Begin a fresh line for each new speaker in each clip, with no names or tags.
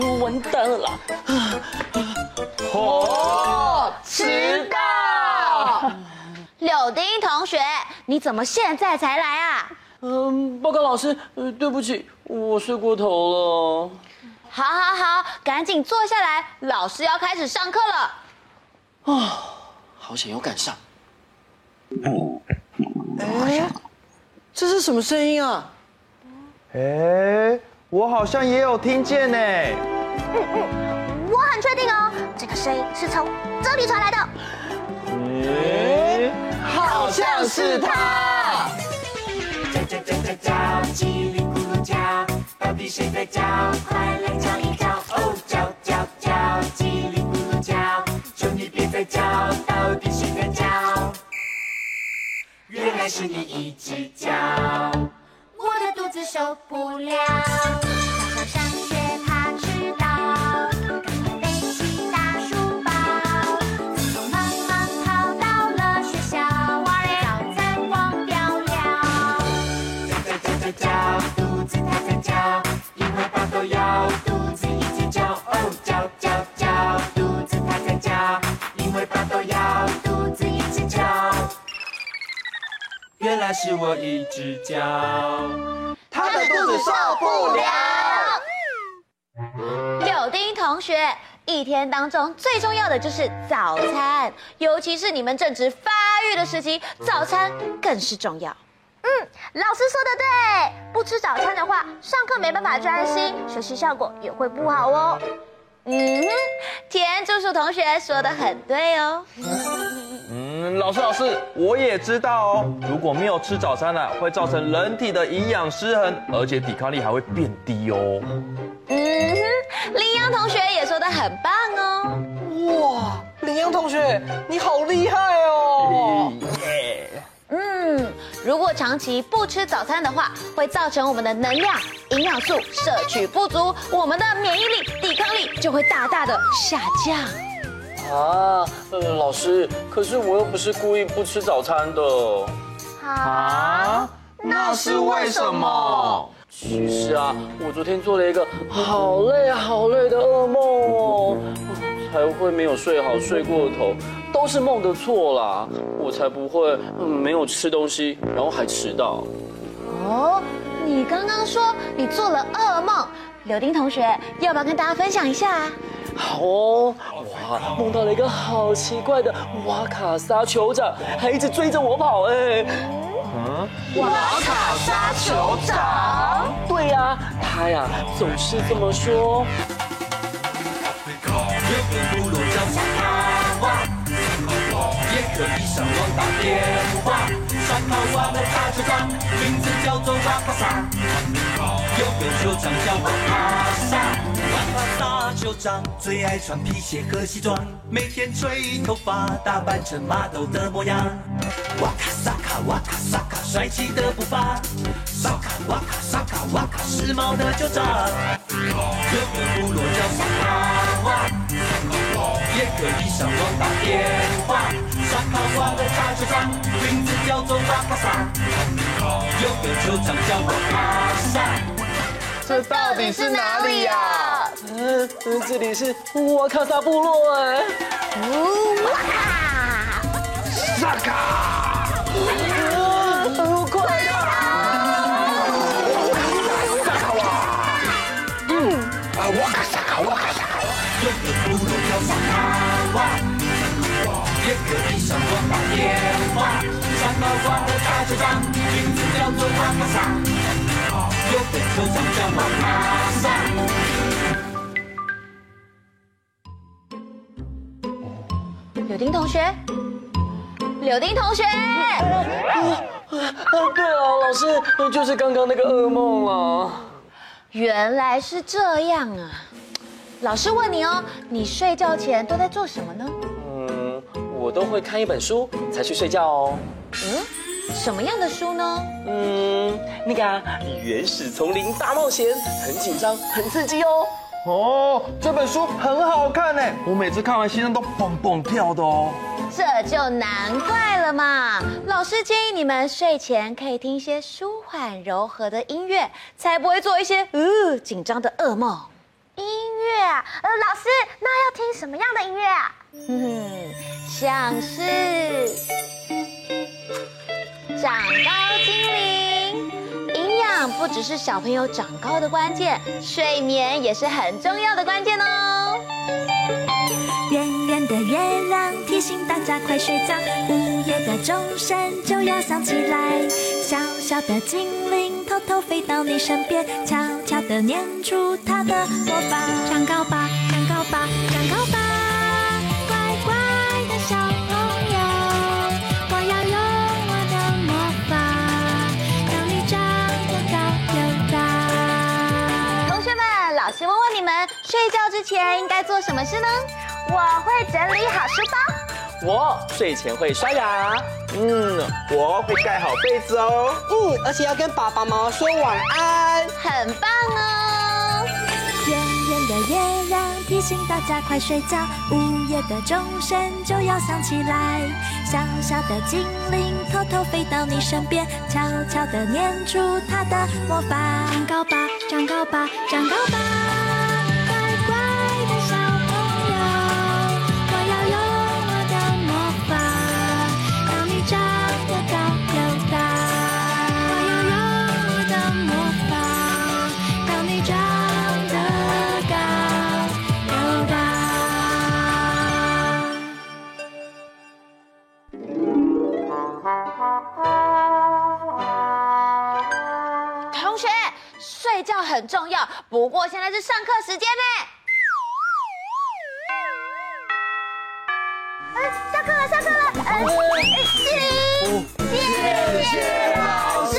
完蛋了啦！
哦，迟到！柳丁同学，你怎么现在才来啊？
嗯，报告老师，呃，对不起，我睡过头了。
好，好，好，赶紧坐下来，老师要开始上课了。
啊，好险有赶上。
哎，这是什么声音啊？
哎，我好像也有听见呢。
嗯嗯，我很确定哦，这个声音是从这里传来的。
哎，
好像是他。
叫叫叫叫叫，叽里咕噜叫，到底谁在叫？快来叫一叫！哦，叫叫叫，叽里咕噜叫，求你别再叫，到底谁在叫？原来是你一直叫，我的肚子受不了。原来是我一只脚，
他的肚子受不了。
柳丁同学，一天当中最重要的就是早餐，尤其是你们正值发育的时期，早餐更是重要。
嗯，老师说的对，不吃早餐的话，上课没办法专心，学习效果也会不好哦。
嗯，田叔叔同学说的很对哦。
嗯，老师老师，我也知道哦。如果没有吃早餐呢、啊，会造成人体的营养失衡，而且抵抗力还会变低哦。
嗯哼，林阳同学也说的很棒哦。
哇，林阳同学，你好厉害哦！
嗯，如果长期不吃早餐的话，会造成我们的能量、营养素摄取不足，我们的免疫力、抵抗力就会大大的下降。
啊，呃，老师，可是我又不是故意不吃早餐的。
啊？那是为什么？
其实啊，我昨天做了一个好累好累的噩梦哦，才会没有睡好，睡过头，都是梦的错啦，我才不会嗯没有吃东西，然后还迟到。
哦，你刚刚说你做了噩梦，柳丁同学要不要跟大家分享一下啊？
好哦，哇，梦到了一个好奇怪的瓦卡萨酋长，还一直追着我跑哎。
嗯，瓦卡莎酋长？
对呀、他呀总是这么说。
有个，酋长叫瓦卡萨，有个酋长叫瓦卡萨。瓦卡萨酋长最爱穿皮鞋和西装，每天吹头发，打扮成马豆的模样。哇卡萨卡哇卡萨卡，帅气的步伐。萨卡哇卡萨卡哇卡，时髦的酋长。这个部落叫萨卡瓦，也可以上网打电话。萨卡哇的大酋长名字叫做瓦卡萨，有个酋长叫瓦卡萨。
这到底是哪里呀、啊？
嗯，这里是瓦卡萨部落哎。
哇卡！
萨卡！
快呀！萨卡瓦！嗯，
啊，哇咔嚓，哇咔嚓。
有个骷髅跳上南瓜，也可以上网打的大酋长，名字叫做哇咔嚓。
柳丁同学，柳丁同学，
啊，对啊，老师，就是刚刚那个噩梦了。
原来是这样啊！老师问你哦，你睡觉前都在做什么呢？
嗯，我都会看一本书才去睡觉哦。
嗯，什么样的书呢？
嗯，那个啊，原始丛林大冒险，很紧张，很刺激哦。
哦，这本书很好看呢，我每次看完心脏都蹦蹦跳的哦。
这就难怪了嘛！老师建议你们睡前可以听一些舒缓柔和的音乐，才不会做一些呃紧张的噩梦。
音乐啊，呃，老师，那要听什么样的音乐啊？
嗯，像是长高精灵。营养不只是小朋友长高的关键，睡眠也是很重要的关键哦。
圆圆的月亮提醒大家快睡觉，午夜的钟声就要响起来。小小的精灵偷偷飞到你身边，悄悄地念出它的魔法。长高吧，长高吧，长高吧，
之前应该做什么事呢？
我会整理好书包。
我睡前会刷牙。
嗯，我会盖好被子哦。嗯，而且要跟爸爸妈妈说晚安。
很棒哦！
圆圆的月亮提醒大家快睡觉，午夜的钟声就要响起来。小小的精灵偷偷飞到你身边，悄悄地念出它的魔法。长高吧，长高吧，长高吧，
很重要，不过现在是上课时间呢。
哎，下课了，下课了。呃，志玲，谢谢老
师。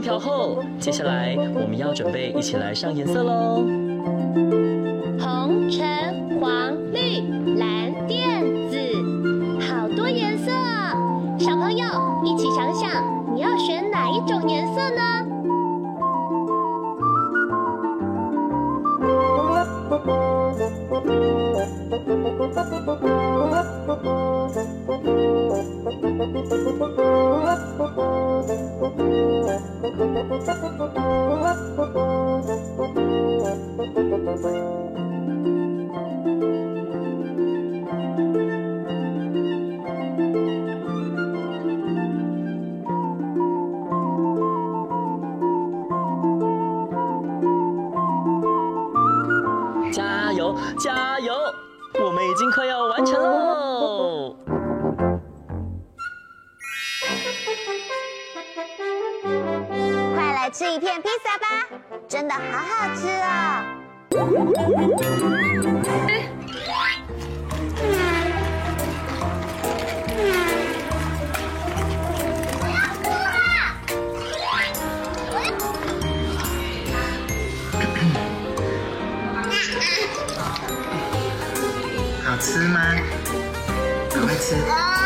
线条后，接下来我们要准备一起来上颜色
喽。
加油，加油！我们已经快要完成
了。吃一片披萨吧，真的好好吃哦。
好吃吗？赶快吃。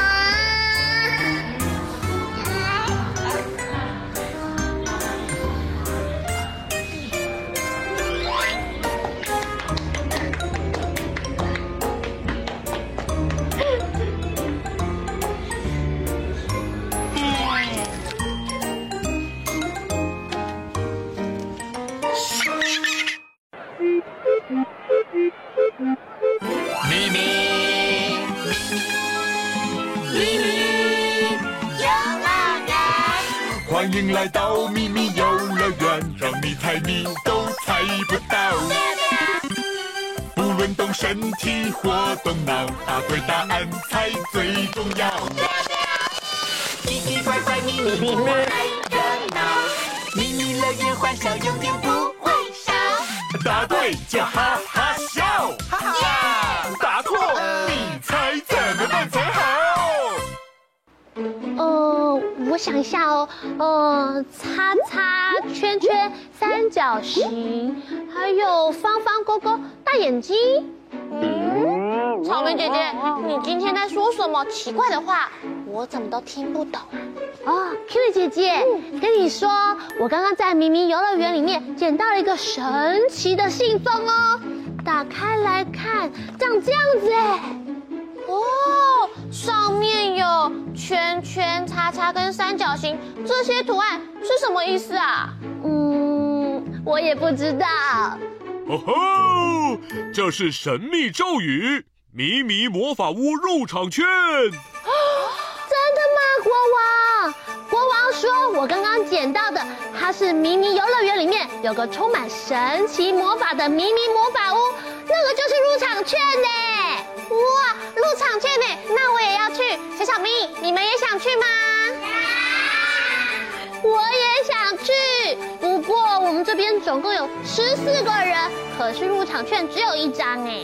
欢迎来到咪咪游乐园，让你猜谜都猜不到。不论动身体或动脑，答对答案才最重要。奇奇怪怪，咪咪咪咪热闹，咪咪乐园欢笑永远不会少。答对就哈哈笑，哈哈。答错，你猜怎么办才好？
呃，我想一下哦，呃，叉叉、圈圈、三角形，还有方方勾勾、大眼睛。嗯，
草莓姐姐，你今天在说什么奇怪的话？我怎么都听不懂啊！
哦，Kiwi 姐姐，跟你说，我刚刚在明明游乐园里面捡到了一个神奇的信封哦，打开来看，长这样子哎，
哦，上面有圈圈、叉叉跟三角形，这些图案是什么意思啊？
嗯，我也不知道。
哦吼，这是神秘咒语，迷迷魔法屋入场券。
真的吗，国王？国王说，我刚刚捡到的，它是迷迷游乐园里面有个充满神奇魔法的迷迷魔法屋，那个就是入场券呢。
哇，入场券呢？那我也要去。小小咪，你们也想去吗？
我也想去，不过我们这边总共有十四个人，可是入场券只有一张哎。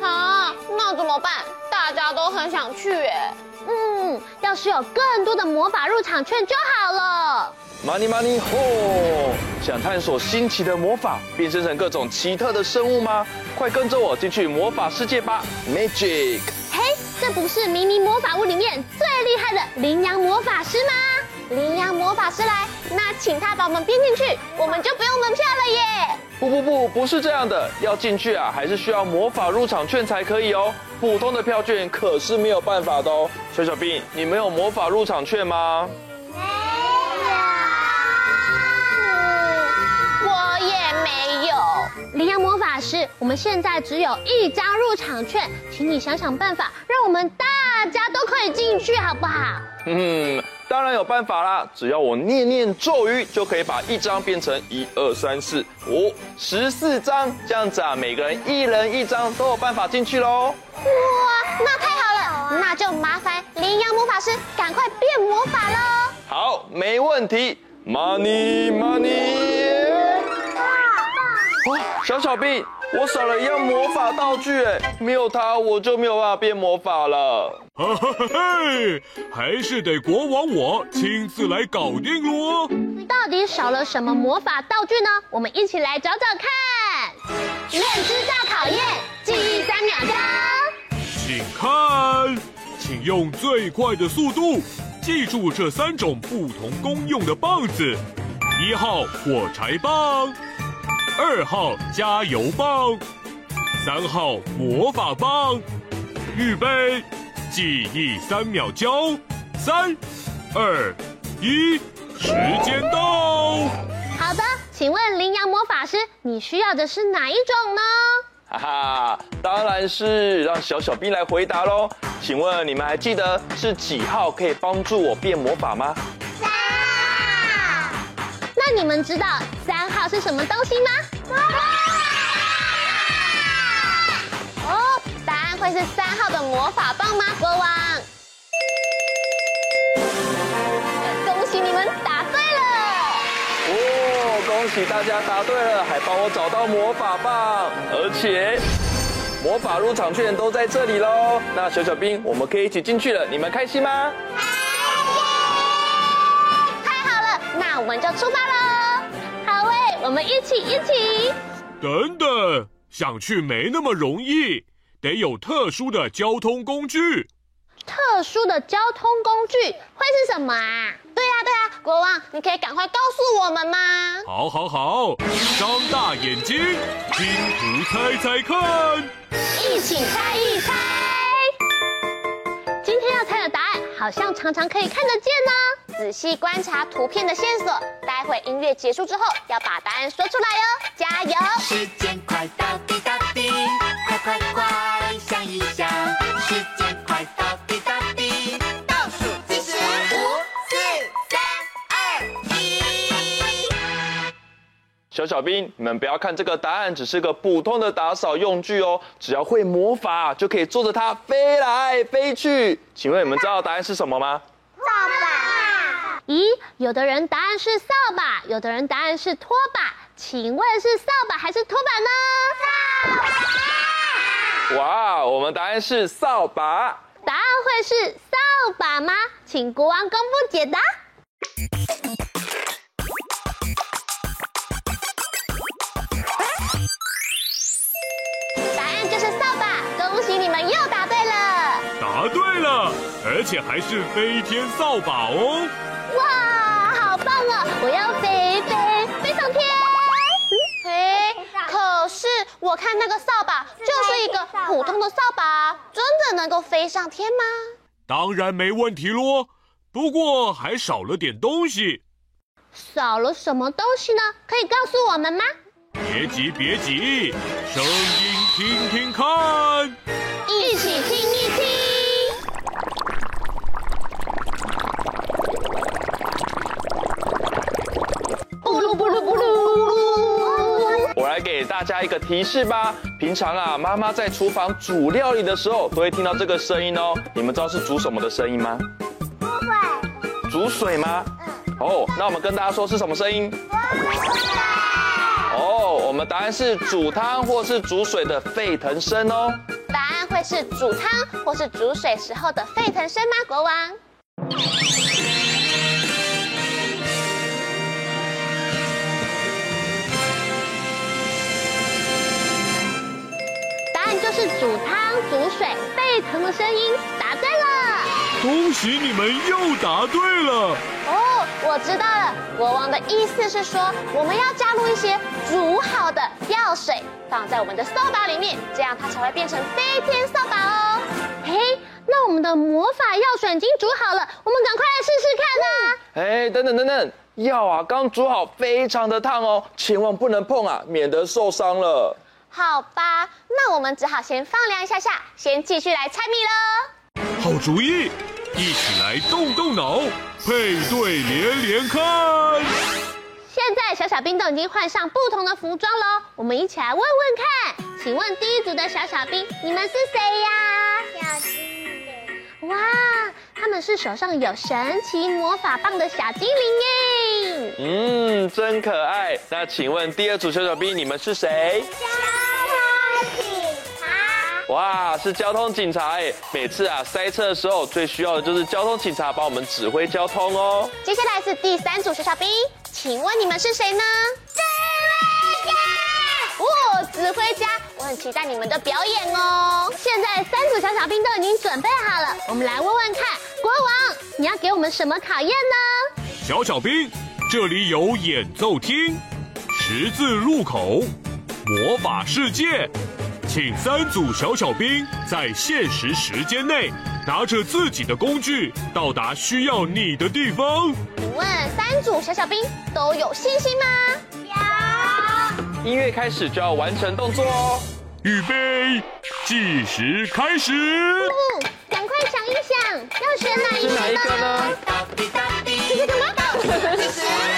啊，那怎么办？大家都很想去哎。
嗯，要是有更多的魔法入场券就好了。
Money money ho！想探索新奇的魔法，变身成各种奇特的生物吗？快跟着我进去魔法世界吧！Magic！
这不是迷你魔法屋里面最厉害的羚羊魔法师吗？
羚羊魔法师来，那请他把我们编进去，我们就不用门票了耶！
不不不，不是这样的，要进去啊，还是需要魔法入场券才可以哦。普通的票券可是没有办法的哦。小小兵，你没有魔法入场券
吗？
羚羊魔法师，我们现在只有一张入场券，请你想想办法，让我们大家都可以进去，好不好？
嗯。当然有办法啦！只要我念念咒语，就可以把一张变成一二三四五十四张，这样子啊，每个人一人一张都有办法进去喽。哇，
那太好了！那就麻烦羚羊魔法师赶快变魔法喽。
好，没问题。Money money。哇，小小兵，我少了一样魔法道具哎，没有它我就没有办法变魔法了。
哈哈嘿，还是得国王我亲自来搞定喽！
到底少了什么魔法道具呢？我们一起来找找看。认知大考验，记忆三秒钟。
请看，请用最快的速度记住这三种不同功用的棒子：一号火柴棒，二号加油棒，三号魔法棒。预备。记忆三秒交，三、二、一，时间到。
好的，请问羚羊魔法师，你需要的是哪一种呢？
哈哈，当然是让小小兵来回答喽。请问你们还记得是几号可以帮助我变魔法吗？
三号。那你们知道三号是什么东西吗？会是三号的魔法棒吗？国王，恭喜你们答对了！
哦，恭喜大家答对了，还帮我找到魔法棒，而且魔法入场券都在这里喽。那小小兵，我们可以一起进去了，你们开心吗？
开心太好了，那我们就出发喽！我们一起一起。
等等，想去没那么容易。得有特殊的交通工具，
特殊的交通工具会是什么啊？
对呀对呀，国王，你可以赶快告诉我们吗？
好，好，好，张大眼睛，拼图猜猜看，
一起猜一猜。今天要猜的答案好像常常可以看得见呢。
仔细观察图片的线索，待会音乐结束之后要把答案说出来哦，加油！
时间快到滴答滴，快快快
小小兵，你们不要看这个答案，只是个普通的打扫用具哦。只要会魔法，就可以坐着它飞来飞去。请问你们知道答案是什么吗？
扫把。咦，有的人答案是扫把，有的人答案是拖把。请问是扫把还是拖把呢？
扫把。哇，我们答案是扫把。
答案会是扫把吗？请国王公布解答。
答对了，
而且还是飞天扫把哦。
哇，好棒哦！我要飞飞飞上天。
哎，可是我看那个扫把就是一个普通的扫把，真的能够飞上天吗？
当然没问题喽，不过还少了点东西。
少了什么东西呢？可以告诉我们吗？
别急，别急，声音听听看，
一起
听
我来给大家一个提示吧。平常啊，妈妈在厨房煮料理的时候，都会听到这个声音哦。你们知道是煮什么的声音吗？
煮水。
煮水吗？嗯。哦，那我们跟大家说是什么声音？哦，我们答案是煮汤或是煮水的沸腾声哦。
答案会是煮汤或是煮水时候的沸腾声吗？国王？
是煮汤、煮水沸腾的声音。答对了！
恭喜你们又答对了。
哦，我知道了。国王的意思是说，我们要加入一些煮好的药水，放在我们的扫把里面，这样它才会变成飞天扫把哦。
嘿，那我们的魔法药水已经煮好了，我们赶快来试试看啊！
哎，等等等等，药啊刚煮好，非常的烫哦，千万不能碰啊，免得受伤了。
好吧，那我们只好先放凉一下下，先继续来猜谜喽。
好主意，一起来动动脑，配对连连看。
现在小小兵都已经换上不同的服装喽，我们一起来问问看。请问第一组的小小兵，你们是谁呀？
小精灵。
哇，他们是手上有神奇魔法棒的小精灵耶。
嗯，真可爱。那请问第二组小小兵，你们是谁？哇，是交通警察哎！每次啊塞车的时候，最需要的就是交通警察帮我们指挥交通哦。
接下来是第三组小小兵，请问你们是谁呢？
指挥家。
哦，指挥家，我很期待你们的表演哦。
现在三组小小兵都已经准备好了，我们来问问看，国王，你要给我们什么考验呢？
小小兵，这里有演奏厅、十字路口、魔法世界。请三组小小兵在限时时间内拿着自己的工具到达需要你的地方。
请问三组小小兵都有信心吗？
有。音乐开始就要完成动作哦。
预备，计时开始。
嗯，赶快想一想，要选哪一个呢？
是哪一个呢？
是这个吗？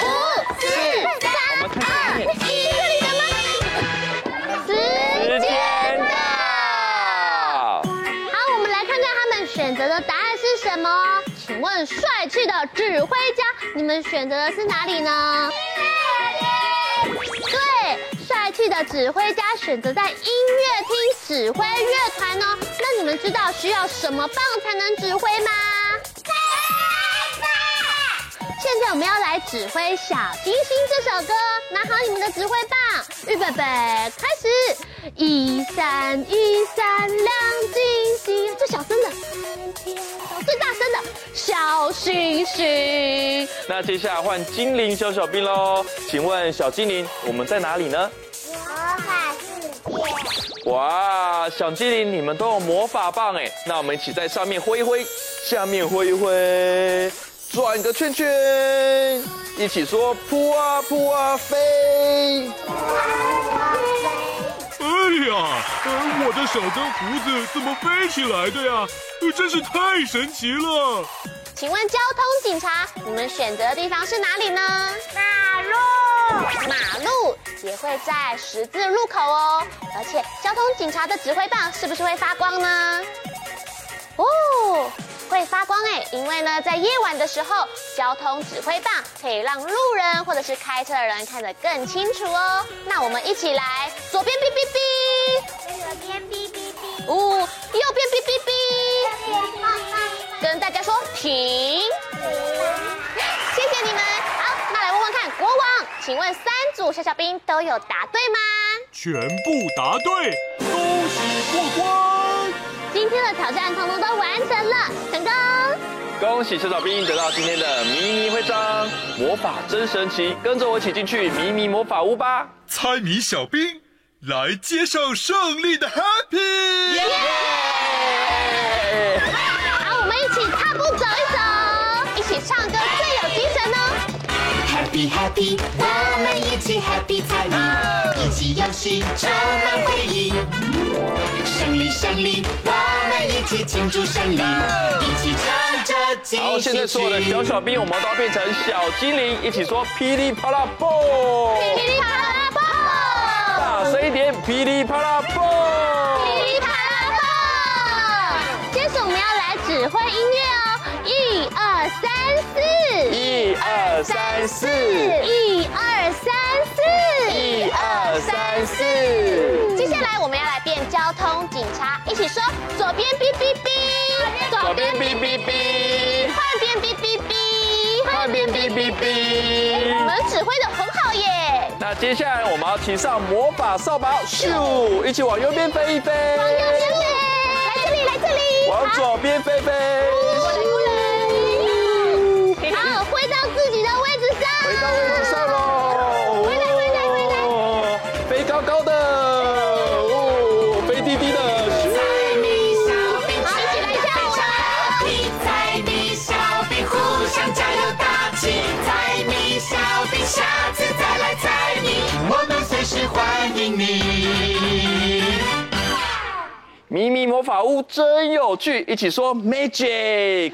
五、问帅气的指挥家，你们选择的是哪里呢？对，帅气的指挥家选择在音乐厅指挥乐团哦。那你们知道需要什么棒才能指挥吗？现在我们要来指挥《小星星》这首歌，拿好你们的指挥棒，预备备，开始！一闪一闪亮晶晶，最小声的。
最大声的小星星。
那接下来换精灵小小兵喽，请问小精灵，我们在哪里呢？
魔法世界。
哇，小精灵你们都有魔法棒哎，那我们一起在上面挥一挥，下面挥一挥，转个圈圈，一起说扑啊扑啊飞。
哎呀，我的小灯胡子怎么飞起来的呀？真是太神奇了！
请问交通警察，你们选择的地方是哪里呢？
马路。
马路也会在十字路口哦。而且交通警察的指挥棒是不是会发光呢？哦，会发光哎，因为呢，在夜晚的时候，交通指挥棒可以让路人或者是开车的人看得更清楚哦。那我们一起来，左边哔哔哔，
左边哔哔哔，
哦，右边哔哔哔，跟大家说停。谢谢你们。好，那来问问看，国王，请问三组小小兵都有答对吗？
全部答对，恭喜过关。
今天的挑战通通都完成了，成功！
恭喜小小兵得到今天的迷你徽章，魔法真神奇，跟着我一起进去迷你魔法屋吧！
猜谜小兵来接受胜利的 Happy！
耶！好，我们一起踏步走一走，一起唱歌最有精神哦
！Happy Happy，我们一起 Happy 猜谜，一起游戏充满回忆，胜利胜利！我们一起庆祝胜利，一起唱着进行曲。
好，现在所有的小小兵，我们都要变成小精灵，一起说噼里啪啦蹦，
噼里啪啦
声一点，噼里啪啦蹦，
噼里啪啦蹦。接着我们要来指挥音乐哦，一二三四，
一二三四，
一二三四，
一二三四。
接下来我们要来变交通警察，一起说左边哔哔哔，
左边哔
哔哔，换边哔
哔哔，换边哔
哔哔。指挥的很好耶！
那接下来我们要骑上魔法扫把，咻，一起往右边飞一飞。
往右边飞，来这里，来这里。
往左边
飞飞。过来，过来。我们随时欢迎你。
迷迷魔法屋真有趣，一起说 magic，magic。